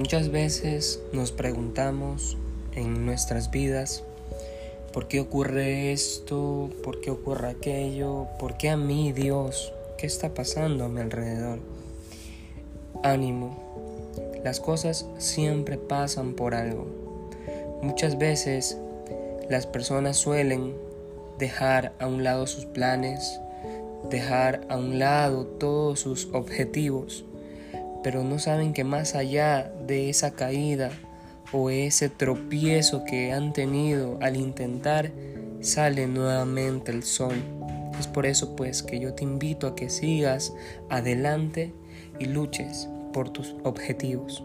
Muchas veces nos preguntamos en nuestras vidas, ¿por qué ocurre esto? ¿Por qué ocurre aquello? ¿Por qué a mí, Dios? ¿Qué está pasando a mi alrededor? Ánimo, las cosas siempre pasan por algo. Muchas veces las personas suelen dejar a un lado sus planes, dejar a un lado todos sus objetivos pero no saben que más allá de esa caída o ese tropiezo que han tenido al intentar, sale nuevamente el sol. Es por eso pues que yo te invito a que sigas adelante y luches por tus objetivos.